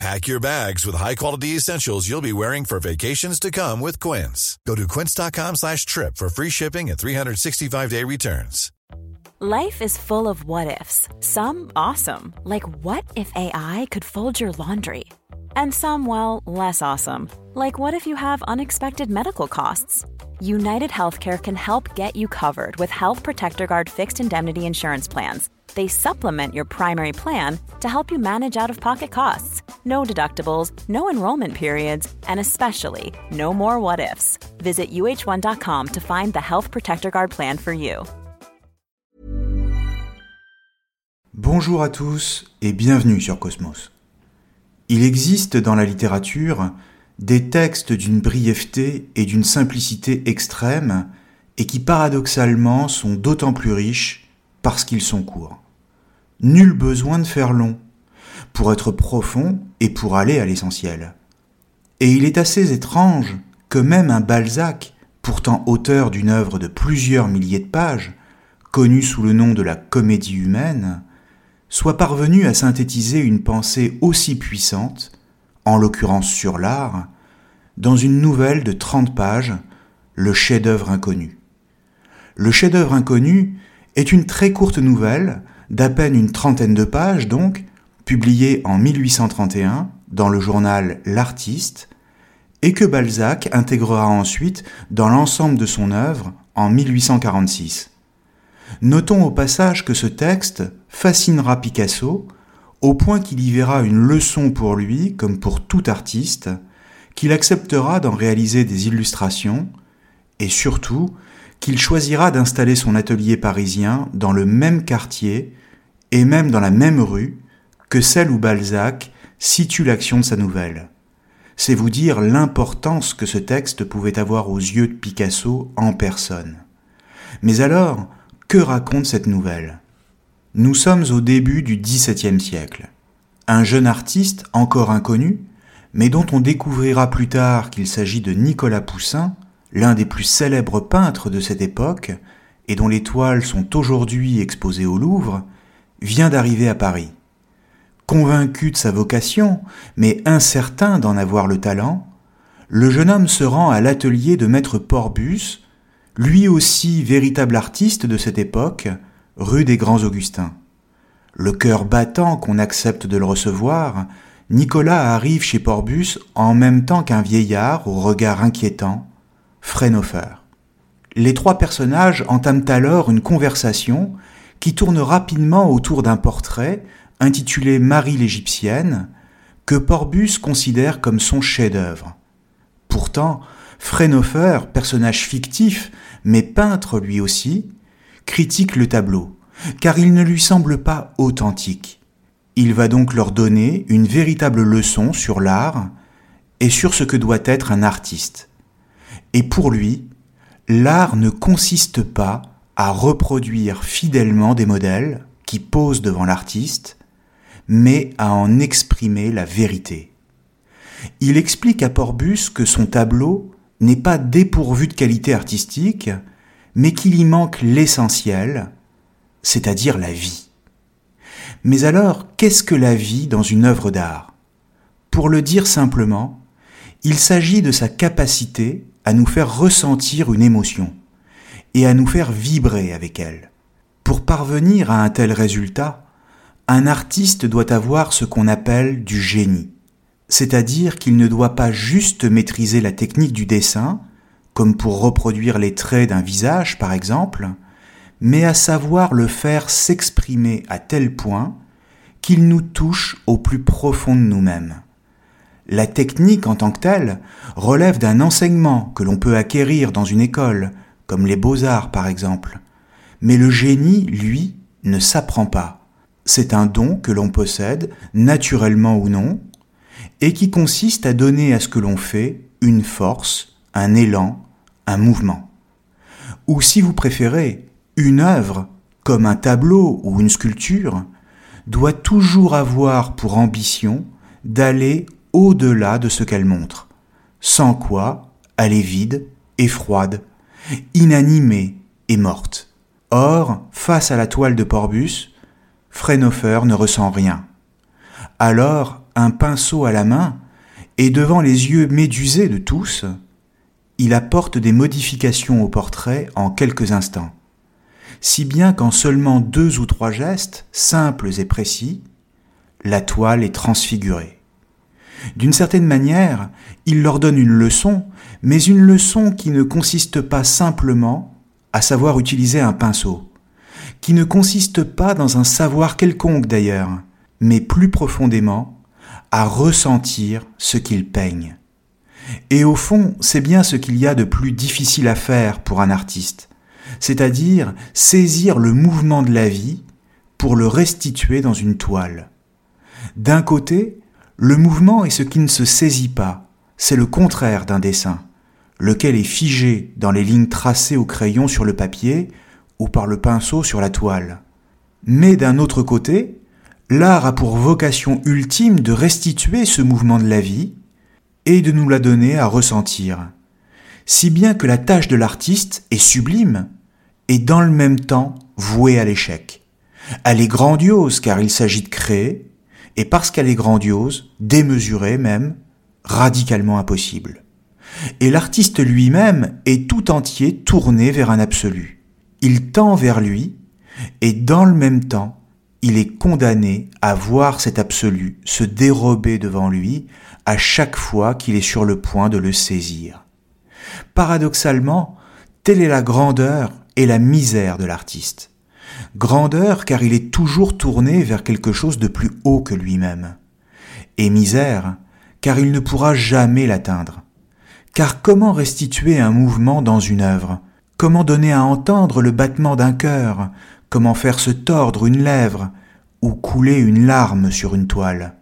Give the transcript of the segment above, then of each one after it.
Pack your bags with high-quality essentials you'll be wearing for vacations to come with Quince. Go to quince.com slash trip for free shipping and 365-day returns. Life is full of what-ifs. Some awesome, like what if AI could fold your laundry? And some, well, less awesome, like what if you have unexpected medical costs? United Healthcare can help get you covered with Health Protector Guard fixed indemnity insurance plans. They supplement your primary plan to help you manage out of pocket costs. No deductibles, no enrollment periods, and especially no more what ifs. Visit uh1.com to find the Health Protector Guard plan for you. Bonjour à tous et bienvenue sur Cosmos. Il existe dans la littérature des textes d'une brièveté et d'une simplicité extrême et qui paradoxalement sont d'autant plus riches parce qu'ils sont courts. Nul besoin de faire long pour être profond et pour aller à l'essentiel. Et il est assez étrange que même un Balzac, pourtant auteur d'une œuvre de plusieurs milliers de pages, connu sous le nom de la comédie humaine, soit parvenu à synthétiser une pensée aussi puissante, en l'occurrence sur l'art, dans une nouvelle de 30 pages, Le chef-d'œuvre inconnu. Le chef-d'œuvre inconnu est une très courte nouvelle, d'à peine une trentaine de pages donc, publiée en 1831 dans le journal L'Artiste, et que Balzac intégrera ensuite dans l'ensemble de son œuvre en 1846. Notons au passage que ce texte fascinera Picasso au point qu'il y verra une leçon pour lui comme pour tout artiste, qu'il acceptera d'en réaliser des illustrations, et surtout qu'il choisira d'installer son atelier parisien dans le même quartier et même dans la même rue que celle où Balzac situe l'action de sa nouvelle. C'est vous dire l'importance que ce texte pouvait avoir aux yeux de Picasso en personne. Mais alors, que raconte cette nouvelle? Nous sommes au début du XVIIe siècle. Un jeune artiste encore inconnu, mais dont on découvrira plus tard qu'il s'agit de Nicolas Poussin, l'un des plus célèbres peintres de cette époque, et dont les toiles sont aujourd'hui exposées au Louvre, vient d'arriver à Paris. Convaincu de sa vocation, mais incertain d'en avoir le talent, le jeune homme se rend à l'atelier de maître Porbus, lui aussi véritable artiste de cette époque, rue des Grands Augustins. Le cœur battant qu'on accepte de le recevoir, Nicolas arrive chez Porbus en même temps qu'un vieillard au regard inquiétant, Frénofer. Les trois personnages entament alors une conversation qui tourne rapidement autour d'un portrait intitulé Marie l'Égyptienne, que Porbus considère comme son chef-d'œuvre. Pourtant, Frénofer, personnage fictif, mais peintre lui aussi, critique le tableau, car il ne lui semble pas authentique. Il va donc leur donner une véritable leçon sur l'art et sur ce que doit être un artiste. Et pour lui, l'art ne consiste pas à reproduire fidèlement des modèles qui posent devant l'artiste, mais à en exprimer la vérité. Il explique à Porbus que son tableau n'est pas dépourvu de qualité artistique, mais qu'il y manque l'essentiel, c'est-à-dire la vie. Mais alors, qu'est-ce que la vie dans une œuvre d'art? Pour le dire simplement, il s'agit de sa capacité à nous faire ressentir une émotion et à nous faire vibrer avec elle. Pour parvenir à un tel résultat, un artiste doit avoir ce qu'on appelle du génie, c'est-à-dire qu'il ne doit pas juste maîtriser la technique du dessin, comme pour reproduire les traits d'un visage par exemple, mais à savoir le faire s'exprimer à tel point qu'il nous touche au plus profond de nous-mêmes. La technique en tant que telle relève d'un enseignement que l'on peut acquérir dans une école, comme les beaux-arts par exemple. Mais le génie, lui, ne s'apprend pas. C'est un don que l'on possède, naturellement ou non, et qui consiste à donner à ce que l'on fait une force, un élan, un mouvement. Ou si vous préférez, Une œuvre, comme un tableau ou une sculpture, doit toujours avoir pour ambition d'aller au-delà de ce qu'elle montre, sans quoi elle est vide et froide, inanimée et morte. Or, face à la toile de Porbus, Frénofer ne ressent rien. Alors, un pinceau à la main, et devant les yeux médusés de tous, il apporte des modifications au portrait en quelques instants si bien qu'en seulement deux ou trois gestes, simples et précis, la toile est transfigurée. D'une certaine manière, il leur donne une leçon, mais une leçon qui ne consiste pas simplement à savoir utiliser un pinceau, qui ne consiste pas dans un savoir quelconque d'ailleurs, mais plus profondément à ressentir ce qu'il peigne. Et au fond, c'est bien ce qu'il y a de plus difficile à faire pour un artiste, c'est-à-dire saisir le mouvement de la vie pour le restituer dans une toile. D'un côté, le mouvement est ce qui ne se saisit pas, c'est le contraire d'un dessin, lequel est figé dans les lignes tracées au crayon sur le papier ou par le pinceau sur la toile. Mais d'un autre côté, l'art a pour vocation ultime de restituer ce mouvement de la vie et de nous la donner à ressentir. Si bien que la tâche de l'artiste est sublime, et dans le même temps vouée à l'échec. Elle est grandiose car il s'agit de créer, et parce qu'elle est grandiose, démesurée même, radicalement impossible. Et l'artiste lui-même est tout entier tourné vers un absolu. Il tend vers lui, et dans le même temps, il est condamné à voir cet absolu se dérober devant lui à chaque fois qu'il est sur le point de le saisir. Paradoxalement, telle est la grandeur et la misère de l'artiste. Grandeur car il est toujours tourné vers quelque chose de plus haut que lui-même. Et misère car il ne pourra jamais l'atteindre. Car comment restituer un mouvement dans une œuvre? Comment donner à entendre le battement d'un cœur? Comment faire se tordre une lèvre ou couler une larme sur une toile?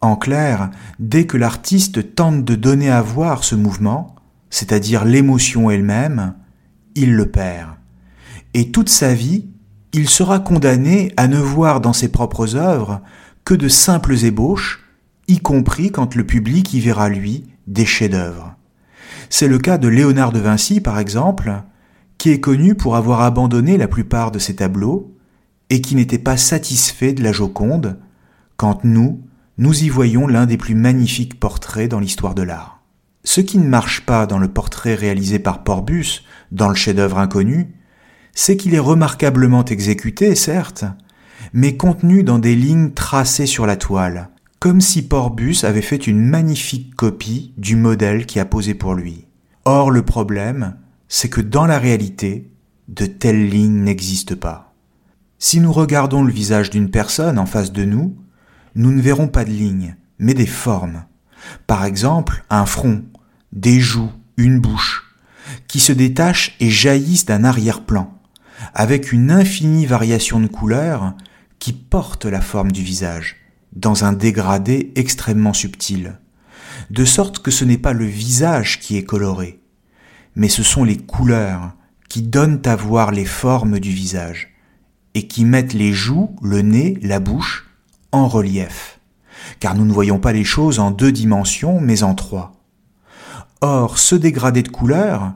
En clair, dès que l'artiste tente de donner à voir ce mouvement, c'est-à-dire l'émotion elle-même, il le perd et toute sa vie, il sera condamné à ne voir dans ses propres œuvres que de simples ébauches, y compris quand le public y verra lui des chefs-d'œuvre. C'est le cas de Léonard de Vinci, par exemple, qui est connu pour avoir abandonné la plupart de ses tableaux et qui n'était pas satisfait de la Joconde, quand nous, nous y voyons l'un des plus magnifiques portraits dans l'histoire de l'art. Ce qui ne marche pas dans le portrait réalisé par Porbus, dans le chef-d'œuvre inconnu, c'est qu'il est remarquablement exécuté, certes, mais contenu dans des lignes tracées sur la toile, comme si Porbus avait fait une magnifique copie du modèle qui a posé pour lui. Or, le problème, c'est que dans la réalité, de telles lignes n'existent pas. Si nous regardons le visage d'une personne en face de nous, nous ne verrons pas de lignes, mais des formes. Par exemple, un front, des joues, une bouche, qui se détachent et jaillissent d'un arrière-plan avec une infinie variation de couleurs qui porte la forme du visage, dans un dégradé extrêmement subtil, de sorte que ce n'est pas le visage qui est coloré, mais ce sont les couleurs qui donnent à voir les formes du visage, et qui mettent les joues, le nez, la bouche en relief, car nous ne voyons pas les choses en deux dimensions, mais en trois. Or, ce dégradé de couleurs,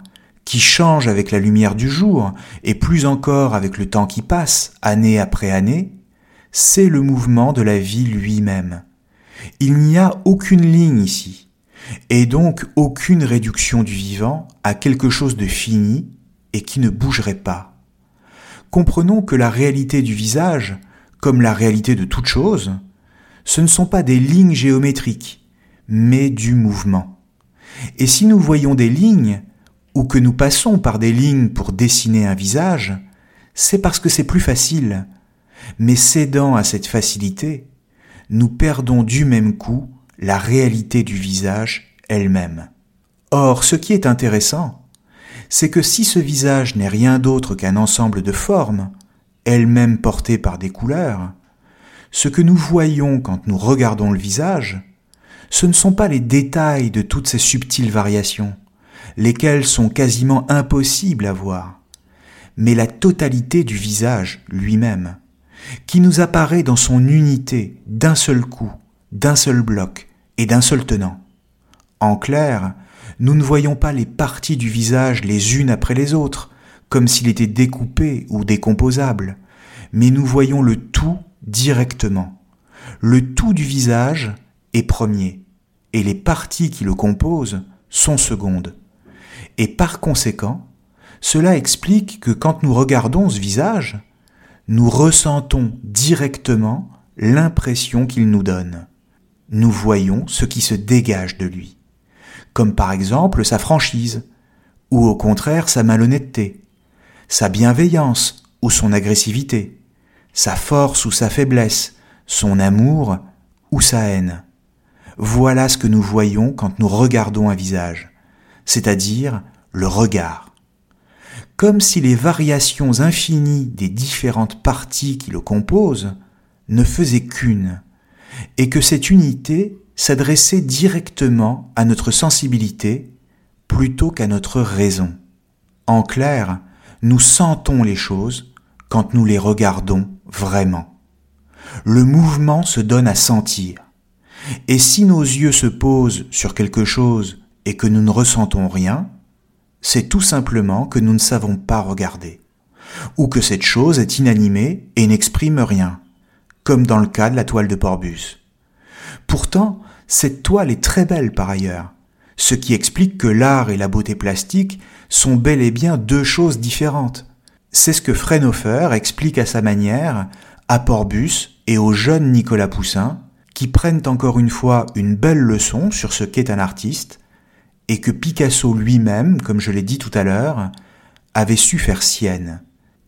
qui change avec la lumière du jour, et plus encore avec le temps qui passe, année après année, c'est le mouvement de la vie lui-même. Il n'y a aucune ligne ici, et donc aucune réduction du vivant à quelque chose de fini et qui ne bougerait pas. Comprenons que la réalité du visage, comme la réalité de toute chose, ce ne sont pas des lignes géométriques, mais du mouvement. Et si nous voyons des lignes, ou que nous passons par des lignes pour dessiner un visage, c'est parce que c'est plus facile. Mais cédant à cette facilité, nous perdons du même coup la réalité du visage elle-même. Or, ce qui est intéressant, c'est que si ce visage n'est rien d'autre qu'un ensemble de formes, elles-mêmes portées par des couleurs, ce que nous voyons quand nous regardons le visage, ce ne sont pas les détails de toutes ces subtiles variations, lesquels sont quasiment impossibles à voir, mais la totalité du visage lui-même, qui nous apparaît dans son unité d'un seul coup, d'un seul bloc et d'un seul tenant. En clair, nous ne voyons pas les parties du visage les unes après les autres, comme s'il était découpé ou décomposable, mais nous voyons le tout directement. Le tout du visage est premier, et les parties qui le composent sont secondes. Et par conséquent, cela explique que quand nous regardons ce visage, nous ressentons directement l'impression qu'il nous donne. Nous voyons ce qui se dégage de lui, comme par exemple sa franchise, ou au contraire sa malhonnêteté, sa bienveillance ou son agressivité, sa force ou sa faiblesse, son amour ou sa haine. Voilà ce que nous voyons quand nous regardons un visage, c'est-à-dire le regard. Comme si les variations infinies des différentes parties qui le composent ne faisaient qu'une, et que cette unité s'adressait directement à notre sensibilité plutôt qu'à notre raison. En clair, nous sentons les choses quand nous les regardons vraiment. Le mouvement se donne à sentir. Et si nos yeux se posent sur quelque chose et que nous ne ressentons rien, c'est tout simplement que nous ne savons pas regarder, ou que cette chose est inanimée et n'exprime rien, comme dans le cas de la toile de Porbus. Pourtant, cette toile est très belle par ailleurs, ce qui explique que l'art et la beauté plastique sont bel et bien deux choses différentes. C'est ce que Fraunhofer explique à sa manière à Porbus et au jeune Nicolas Poussin, qui prennent encore une fois une belle leçon sur ce qu'est un artiste, et que Picasso lui-même, comme je l'ai dit tout à l'heure, avait su faire sienne.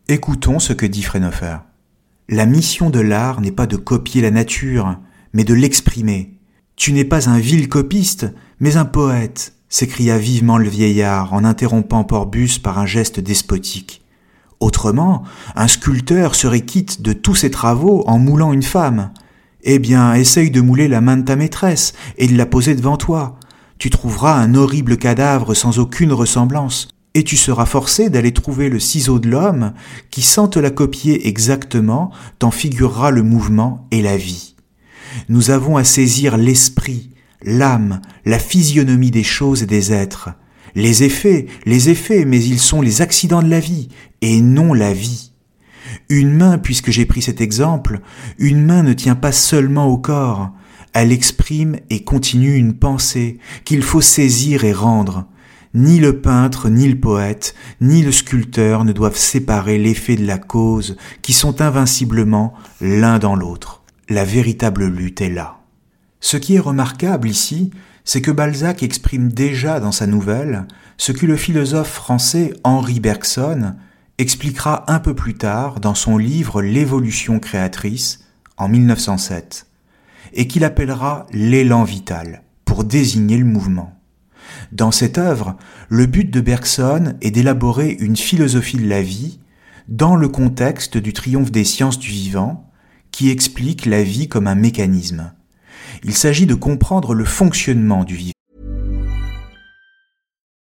Écoutons ce que dit Fraunhofer. La mission de l'art n'est pas de copier la nature, mais de l'exprimer. Tu n'es pas un vil copiste, mais un poète, s'écria vivement le vieillard en interrompant Porbus par un geste despotique. Autrement, un sculpteur serait quitte de tous ses travaux en moulant une femme. Eh bien, essaye de mouler la main de ta maîtresse et de la poser devant toi. Tu trouveras un horrible cadavre sans aucune ressemblance, et tu seras forcé d'aller trouver le ciseau de l'homme qui, sans te la copier exactement, t'en figurera le mouvement et la vie. Nous avons à saisir l'esprit, l'âme, la physionomie des choses et des êtres. Les effets, les effets, mais ils sont les accidents de la vie, et non la vie. Une main, puisque j'ai pris cet exemple, une main ne tient pas seulement au corps, elle exprime et continue une pensée qu'il faut saisir et rendre. Ni le peintre, ni le poète, ni le sculpteur ne doivent séparer l'effet de la cause, qui sont invinciblement l'un dans l'autre. La véritable lutte est là. Ce qui est remarquable ici, c'est que Balzac exprime déjà dans sa nouvelle ce que le philosophe français Henri Bergson expliquera un peu plus tard dans son livre L'évolution créatrice en 1907, et qu'il appellera l'élan vital pour désigner le mouvement. Dans cette œuvre, le but de Bergson est d'élaborer une philosophie de la vie dans le contexte du triomphe des sciences du vivant qui explique la vie comme un mécanisme. Il s'agit de comprendre le fonctionnement du vivant.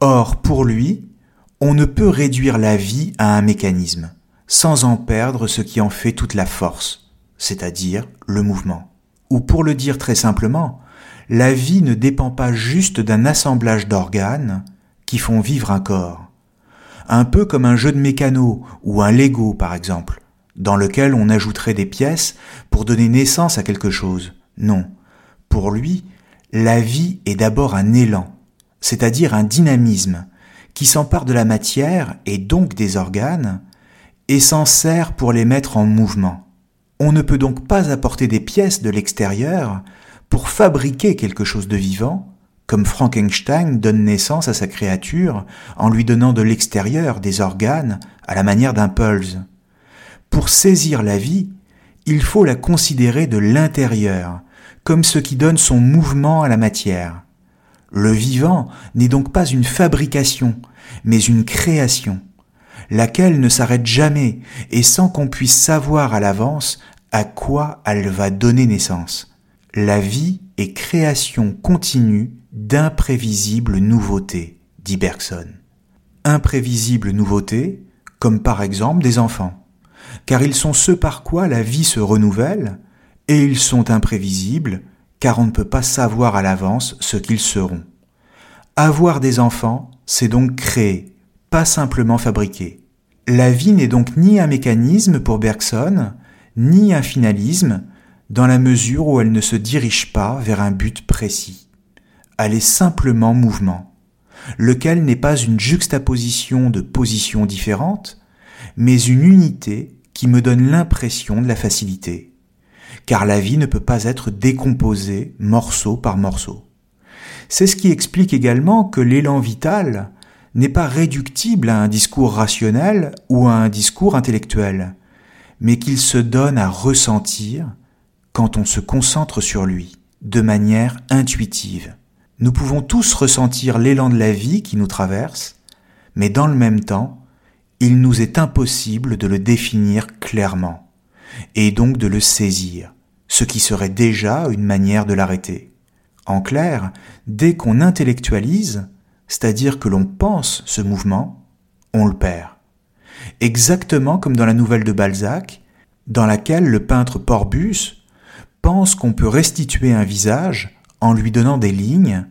Or, pour lui, on ne peut réduire la vie à un mécanisme, sans en perdre ce qui en fait toute la force, c'est-à-dire le mouvement. Ou pour le dire très simplement, la vie ne dépend pas juste d'un assemblage d'organes qui font vivre un corps. Un peu comme un jeu de mécano ou un Lego par exemple, dans lequel on ajouterait des pièces pour donner naissance à quelque chose. Non. Pour lui, la vie est d'abord un élan, c'est-à-dire un dynamisme, qui s'empare de la matière et donc des organes, et s'en sert pour les mettre en mouvement. On ne peut donc pas apporter des pièces de l'extérieur pour fabriquer quelque chose de vivant, comme Frankenstein donne naissance à sa créature en lui donnant de l'extérieur des organes à la manière d'un pulse. Pour saisir la vie, il faut la considérer de l'intérieur, comme ce qui donne son mouvement à la matière. Le vivant n'est donc pas une fabrication, mais une création, laquelle ne s'arrête jamais et sans qu'on puisse savoir à l'avance à quoi elle va donner naissance. La vie est création continue d'imprévisibles nouveautés, dit Bergson. Imprévisibles nouveautés, comme par exemple des enfants, car ils sont ceux par quoi la vie se renouvelle, et ils sont imprévisibles, car on ne peut pas savoir à l'avance ce qu'ils seront. Avoir des enfants, c'est donc créer, pas simplement fabriquer. La vie n'est donc ni un mécanisme pour Bergson, ni un finalisme, dans la mesure où elle ne se dirige pas vers un but précis. Elle est simplement mouvement, lequel n'est pas une juxtaposition de positions différentes, mais une unité qui me donne l'impression de la facilité. Car la vie ne peut pas être décomposée morceau par morceau. C'est ce qui explique également que l'élan vital n'est pas réductible à un discours rationnel ou à un discours intellectuel, mais qu'il se donne à ressentir quand on se concentre sur lui, de manière intuitive. Nous pouvons tous ressentir l'élan de la vie qui nous traverse, mais dans le même temps, il nous est impossible de le définir clairement, et donc de le saisir, ce qui serait déjà une manière de l'arrêter. En clair, dès qu'on intellectualise, c'est-à-dire que l'on pense ce mouvement, on le perd. Exactement comme dans la nouvelle de Balzac, dans laquelle le peintre Porbus pense qu'on peut restituer un visage en lui donnant des lignes,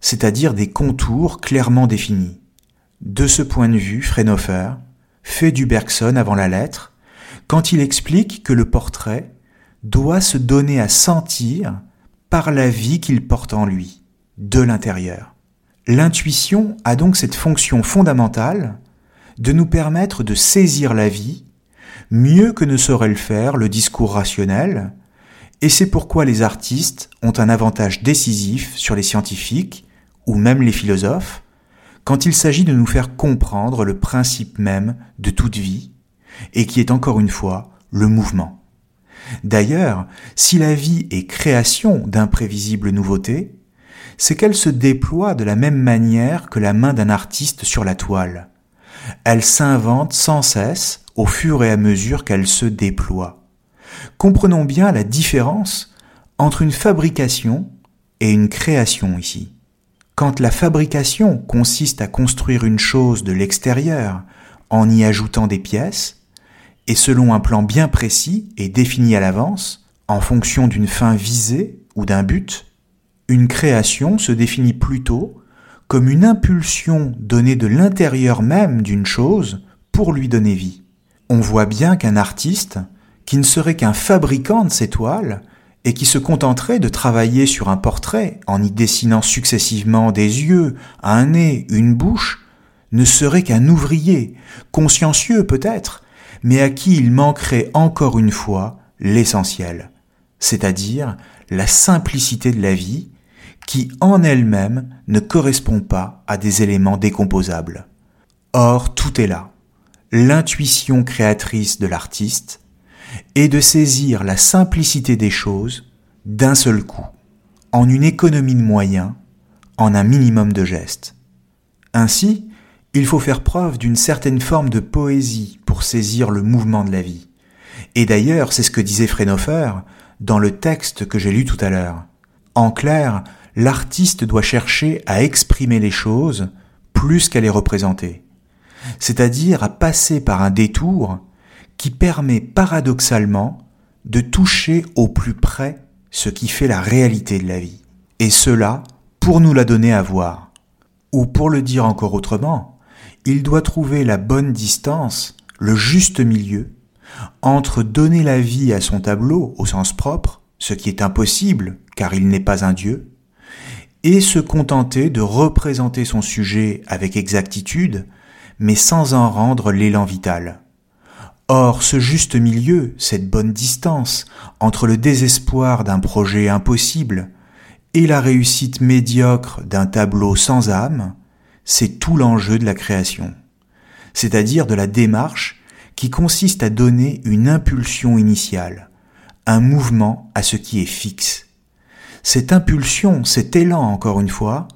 c'est-à-dire des contours clairement définis. De ce point de vue, Frenofer fait du Bergson avant la lettre quand il explique que le portrait doit se donner à sentir par la vie qu'il porte en lui, de l'intérieur. L'intuition a donc cette fonction fondamentale de nous permettre de saisir la vie mieux que ne saurait le faire le discours rationnel, et c'est pourquoi les artistes ont un avantage décisif sur les scientifiques, ou même les philosophes, quand il s'agit de nous faire comprendre le principe même de toute vie, et qui est encore une fois le mouvement. D'ailleurs, si la vie est création d'imprévisibles nouveautés, c'est qu'elle se déploie de la même manière que la main d'un artiste sur la toile. Elle s'invente sans cesse au fur et à mesure qu'elle se déploie. Comprenons bien la différence entre une fabrication et une création ici. Quand la fabrication consiste à construire une chose de l'extérieur en y ajoutant des pièces, et selon un plan bien précis et défini à l'avance, en fonction d'une fin visée ou d'un but, une création se définit plutôt comme une impulsion donnée de l'intérieur même d'une chose pour lui donner vie. On voit bien qu'un artiste, qui ne serait qu'un fabricant de ces toiles, et qui se contenterait de travailler sur un portrait en y dessinant successivement des yeux, un nez, une bouche, ne serait qu'un ouvrier, consciencieux peut-être, mais à qui il manquerait encore une fois l'essentiel, c'est-à-dire la simplicité de la vie, qui en elle-même ne correspond pas à des éléments décomposables. Or, tout est là. L'intuition créatrice de l'artiste est de saisir la simplicité des choses d'un seul coup, en une économie de moyens, en un minimum de gestes. Ainsi, il faut faire preuve d'une certaine forme de poésie pour saisir le mouvement de la vie. Et d'ailleurs, c'est ce que disait Frénofer dans le texte que j'ai lu tout à l'heure. En clair, l'artiste doit chercher à exprimer les choses plus qu'à les représenter, c'est-à-dire à passer par un détour qui permet paradoxalement de toucher au plus près ce qui fait la réalité de la vie, et cela pour nous la donner à voir. Ou pour le dire encore autrement, il doit trouver la bonne distance, le juste milieu, entre donner la vie à son tableau au sens propre, ce qui est impossible car il n'est pas un dieu, et se contenter de représenter son sujet avec exactitude, mais sans en rendre l'élan vital. Or, ce juste milieu, cette bonne distance entre le désespoir d'un projet impossible et la réussite médiocre d'un tableau sans âme, c'est tout l'enjeu de la création, c'est-à-dire de la démarche qui consiste à donner une impulsion initiale, un mouvement à ce qui est fixe. Cette impulsion, cet élan encore une fois,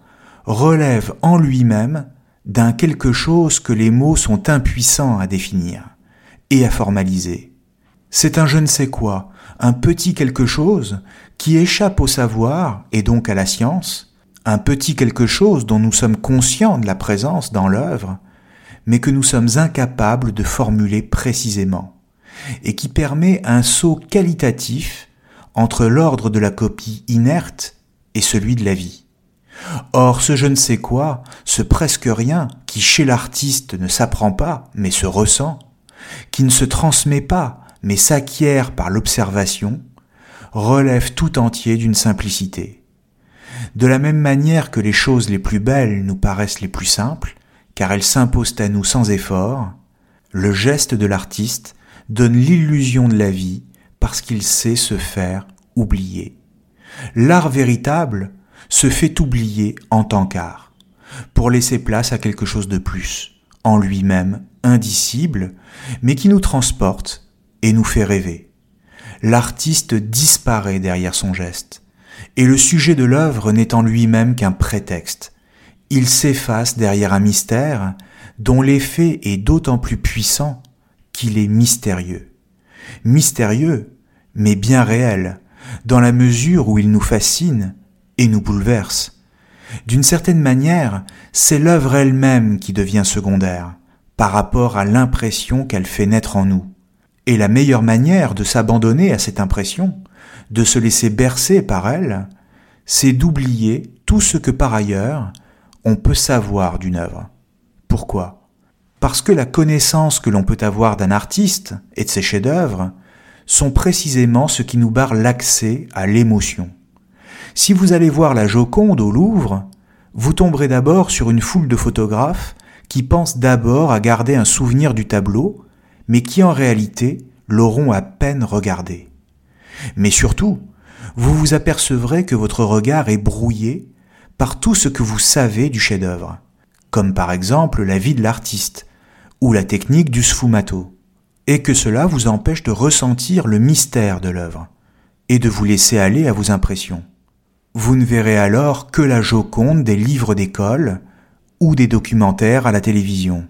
relève en lui-même d'un quelque chose que les mots sont impuissants à définir et à formaliser. C'est un je ne sais quoi, un petit quelque chose qui échappe au savoir et donc à la science, un petit quelque chose dont nous sommes conscients de la présence dans l'œuvre, mais que nous sommes incapables de formuler précisément, et qui permet un saut qualitatif entre l'ordre de la copie inerte et celui de la vie. Or, ce je ne sais quoi, ce presque rien, qui chez l'artiste ne s'apprend pas, mais se ressent, qui ne se transmet pas, mais s'acquiert par l'observation, relève tout entier d'une simplicité. De la même manière que les choses les plus belles nous paraissent les plus simples, car elles s'imposent à nous sans effort, le geste de l'artiste donne l'illusion de la vie parce qu'il sait se faire oublier. L'art véritable se fait oublier en tant qu'art, pour laisser place à quelque chose de plus, en lui-même indicible, mais qui nous transporte et nous fait rêver. L'artiste disparaît derrière son geste et le sujet de l'œuvre n'est en lui-même qu'un prétexte. Il s'efface derrière un mystère dont l'effet est d'autant plus puissant qu'il est mystérieux. Mystérieux, mais bien réel, dans la mesure où il nous fascine et nous bouleverse. D'une certaine manière, c'est l'œuvre elle-même qui devient secondaire, par rapport à l'impression qu'elle fait naître en nous. Et la meilleure manière de s'abandonner à cette impression, de se laisser bercer par elle, c'est d'oublier tout ce que par ailleurs on peut savoir d'une œuvre. Pourquoi? Parce que la connaissance que l'on peut avoir d'un artiste et de ses chefs-d'œuvre sont précisément ce qui nous barre l'accès à l'émotion. Si vous allez voir la Joconde au Louvre, vous tomberez d'abord sur une foule de photographes qui pensent d'abord à garder un souvenir du tableau, mais qui en réalité l'auront à peine regardé. Mais surtout, vous vous apercevrez que votre regard est brouillé par tout ce que vous savez du chef-d'œuvre, comme par exemple la vie de l'artiste ou la technique du sfumato, et que cela vous empêche de ressentir le mystère de l'œuvre et de vous laisser aller à vos impressions. Vous ne verrez alors que la Joconde des livres d'école ou des documentaires à la télévision.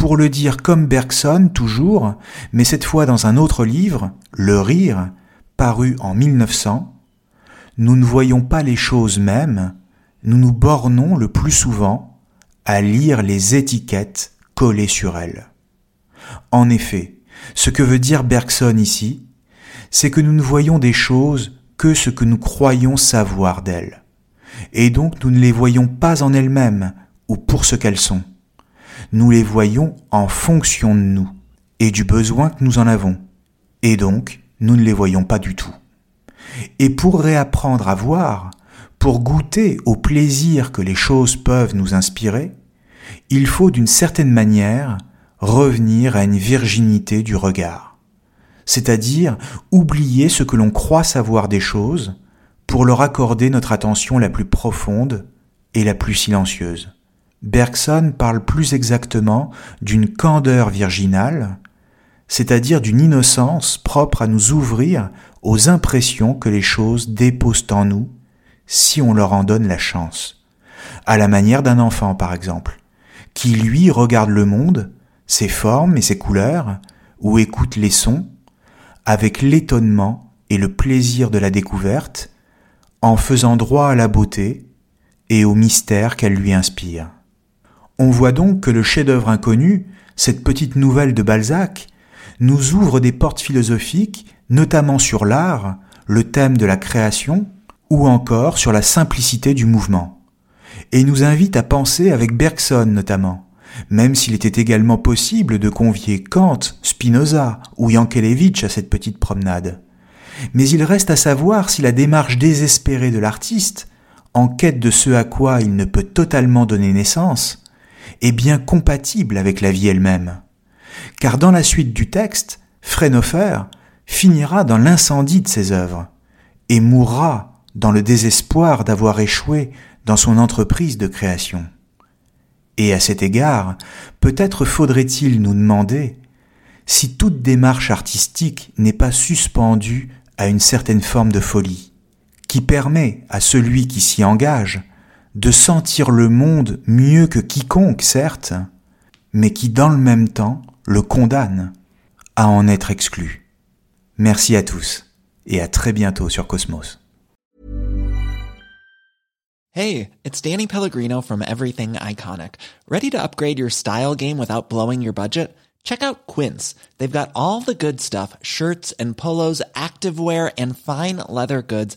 Pour le dire comme Bergson toujours, mais cette fois dans un autre livre, Le Rire, paru en 1900, nous ne voyons pas les choses mêmes, nous nous bornons le plus souvent à lire les étiquettes collées sur elles. En effet, ce que veut dire Bergson ici, c'est que nous ne voyons des choses que ce que nous croyons savoir d'elles, et donc nous ne les voyons pas en elles-mêmes ou pour ce qu'elles sont nous les voyons en fonction de nous. et du besoin que nous en avons. Et donc, nous ne les voyons pas du tout. Et pour réapprendre à voir, pour goûter au plaisir que les choses peuvent nous inspirer, il faut d'une certaine manière revenir à une virginité du regard, c'est-à-dire oublier ce que l'on croit savoir des choses pour leur accorder notre attention la plus profonde et la plus silencieuse. Bergson parle plus exactement d'une candeur virginale, c'est-à-dire d'une innocence propre à nous ouvrir aux impressions que les choses déposent en nous si on leur en donne la chance. À la manière d'un enfant, par exemple, qui lui regarde le monde, ses formes et ses couleurs, ou écoute les sons, avec l'étonnement et le plaisir de la découverte, en faisant droit à la beauté et au mystère qu'elle lui inspire. On voit donc que le chef-d'œuvre inconnu, cette petite nouvelle de Balzac, nous ouvre des portes philosophiques, notamment sur l'art, le thème de la création, ou encore sur la simplicité du mouvement, et nous invite à penser avec Bergson notamment, même s'il était également possible de convier Kant, Spinoza ou Yankelevitch à cette petite promenade. Mais il reste à savoir si la démarche désespérée de l'artiste, en quête de ce à quoi il ne peut totalement donner naissance, est bien compatible avec la vie elle-même. Car dans la suite du texte, Frénofer finira dans l'incendie de ses œuvres et mourra dans le désespoir d'avoir échoué dans son entreprise de création. Et à cet égard, peut-être faudrait-il nous demander si toute démarche artistique n'est pas suspendue à une certaine forme de folie, qui permet à celui qui s'y engage de sentir le monde mieux que quiconque, certes, mais qui dans le même temps le condamne à en être exclu. Merci à tous et à très bientôt sur Cosmos. Hey, it's Danny Pellegrino from Everything Iconic. Ready to upgrade your style game without blowing your budget? Check out Quince. They've got all the good stuff, shirts and polos, activewear and fine leather goods